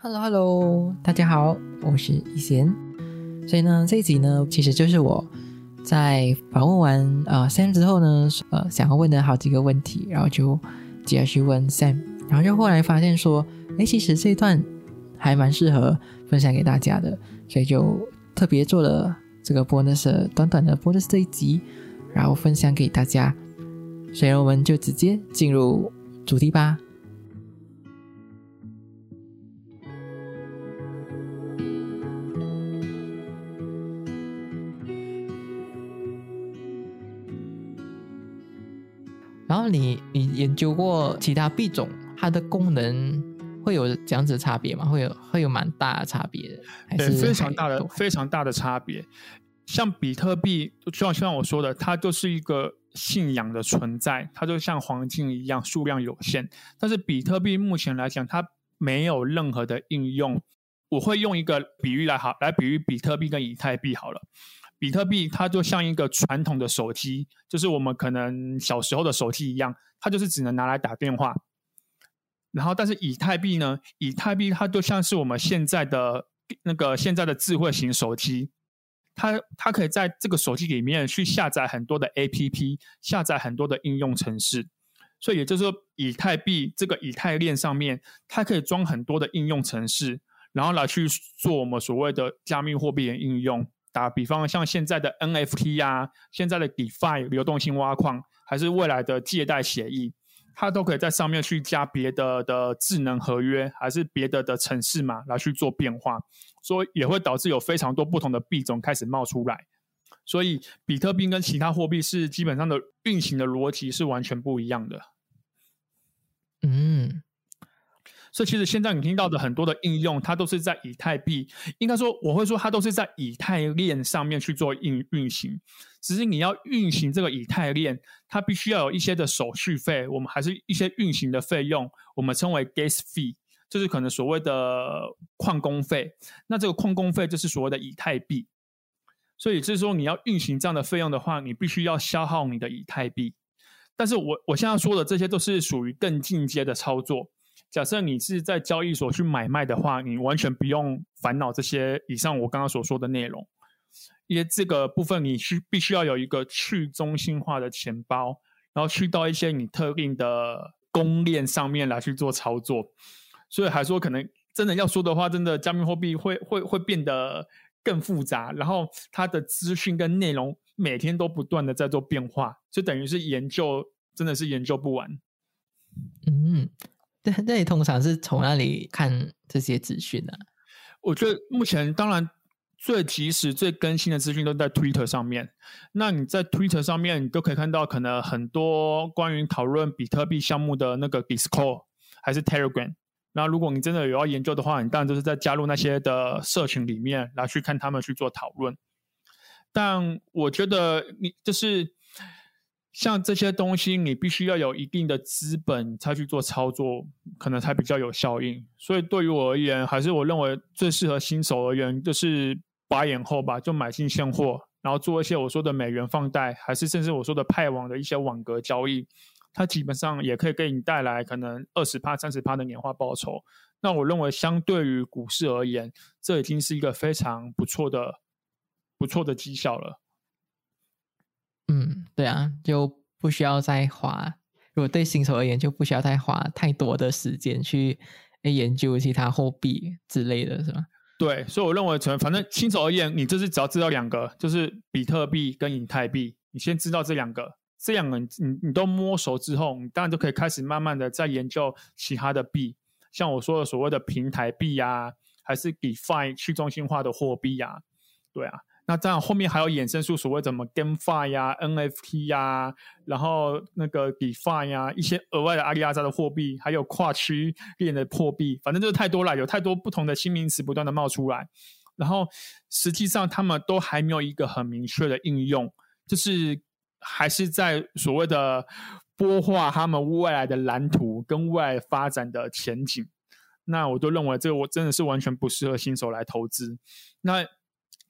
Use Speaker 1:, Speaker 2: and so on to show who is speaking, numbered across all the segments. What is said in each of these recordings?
Speaker 1: Hello Hello，大家好，我是一贤。所以呢，这一集呢，其实就是我在访问完呃 Sam 之后呢，呃，想要问的好几个问题，然后就接着去问 Sam，然后就后来发现说，哎，其实这一段还蛮适合分享给大家的，所以就特别做了这个 bonus 短短的 bonus 这一集，然后分享给大家。所以我们就直接进入主题吧。然后你你研究过其他币种，它的功能会有这样子差别吗？会有会有蛮大的差别的，
Speaker 2: 对，非常大的非常大的差别。像比特币，就像像我说的，它就是一个信仰的存在，它就像黄金一样，数量有限。但是比特币目前来讲，它没有任何的应用。我会用一个比喻来好来比喻比特币跟以太币好了。比特币它就像一个传统的手机，就是我们可能小时候的手机一样，它就是只能拿来打电话。然后，但是以太币呢？以太币它就像是我们现在的那个现在的智慧型手机。它它可以在这个手机里面去下载很多的 A P P，下载很多的应用程式，所以也就是说，以太币这个以太链上面，它可以装很多的应用程式，然后来去做我们所谓的加密货币的应用。打比方，像现在的 N F T 呀，现在的 DeFi 流动性挖矿，还是未来的借贷协议，它都可以在上面去加别的的智能合约，还是别的的城市码来去做变化。所以也会导致有非常多不同的币种开始冒出来，所以比特币跟其他货币是基本上的运行的逻辑是完全不一样的。嗯，所以其实现在你听到的很多的应用，它都是在以太币，应该说我会说它都是在以太链上面去做运运行。只是你要运行这个以太链，它必须要有一些的手续费，我们还是一些运行的费用，我们称为 gas fee。就是可能所谓的矿工费，那这个矿工费就是所谓的以太币，所以就是说你要运行这样的费用的话，你必须要消耗你的以太币。但是我我现在说的这些都是属于更进阶的操作。假设你是在交易所去买卖的话，你完全不用烦恼这些以上我刚刚所说的内容，因为这个部分你需必须要有一个去中心化的钱包，然后去到一些你特定的公链上面来去做操作。所以还说，可能真的要说的话，真的加密货币会会会变得更复杂，然后它的资讯跟内容每天都不断的在做变化，就等于是研究真的是研究不完。
Speaker 1: 嗯，那，那你通常是从哪里看这些资讯呢？
Speaker 2: 我觉得目前当然最及时、最更新的资讯都在 Twitter 上面。那你在 Twitter 上面，你都可以看到可能很多关于讨论比特币项目的那个 Discord 还是 Telegram。那如果你真的有要研究的话，你当然就是在加入那些的社群里面来去看他们去做讨论。但我觉得你就是像这些东西，你必须要有一定的资本才去做操作，可能才比较有效应。所以对于我而言，还是我认为最适合新手而言，就是把眼后吧，就买进现货，然后做一些我说的美元放贷，还是甚至我说的派网的一些网格交易。它基本上也可以给你带来可能二十趴、三十趴的年化报酬。那我认为，相对于股市而言，这已经是一个非常不错的、不错的绩效了。
Speaker 1: 嗯，对啊，就不需要再花。如果对新手而言，就不需要再花太多的时间去研究其他货币之类的是吗？
Speaker 2: 对，所以我认为，从反正新手而言，你就是只要知道两个，就是比特币跟以太币，你先知道这两个。这样你你你都摸熟之后，你当然就可以开始慢慢的在研究其他的币，像我说的所谓的平台币呀，还是 DeFi 去中心化的货币呀，对啊，那这样后面还有衍生出所谓怎么 GameFi 呀、NFT 呀，然后那个 DeFi 呀，一些额外的阿里阿扎的货币，还有跨区链的货币，反正就是太多了，有太多不同的新名词不断的冒出来，然后实际上他们都还没有一个很明确的应用，就是。还是在所谓的播画他们未来的蓝图跟未来发展的前景，那我都认为这个我真的是完全不适合新手来投资。那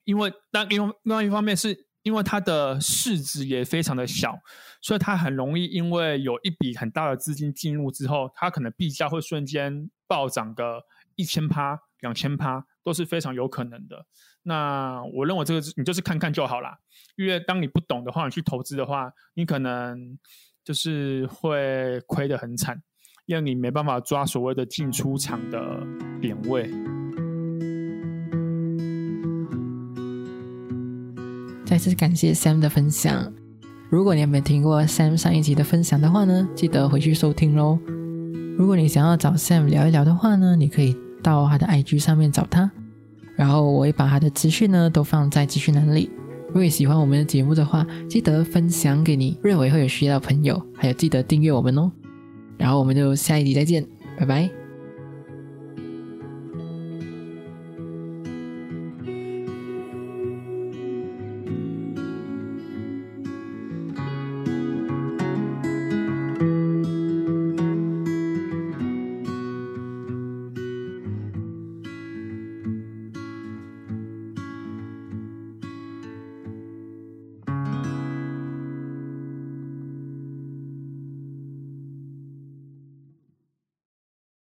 Speaker 2: 因为但另另外一方面是因为它的市值也非常的小，所以它很容易因为有一笔很大的资金进入之后，它可能币价会瞬间暴涨个一千趴、两千趴都是非常有可能的。那我认为这个你就是看看就好啦，因为当你不懂的话，你去投资的话，你可能就是会亏得很惨，因为你没办法抓所谓的进出场的点位。
Speaker 1: 再次感谢 Sam 的分享。如果你还没听过 Sam 上一集的分享的话呢，记得回去收听喽。如果你想要找 Sam 聊一聊的话呢，你可以到他的 IG 上面找他，然后我会把他的资讯呢都放在资讯栏里。如果喜欢我们的节目的话，记得分享给你认为会有需要的朋友，还有记得订阅我们哦。然后我们就下一集再见，拜拜。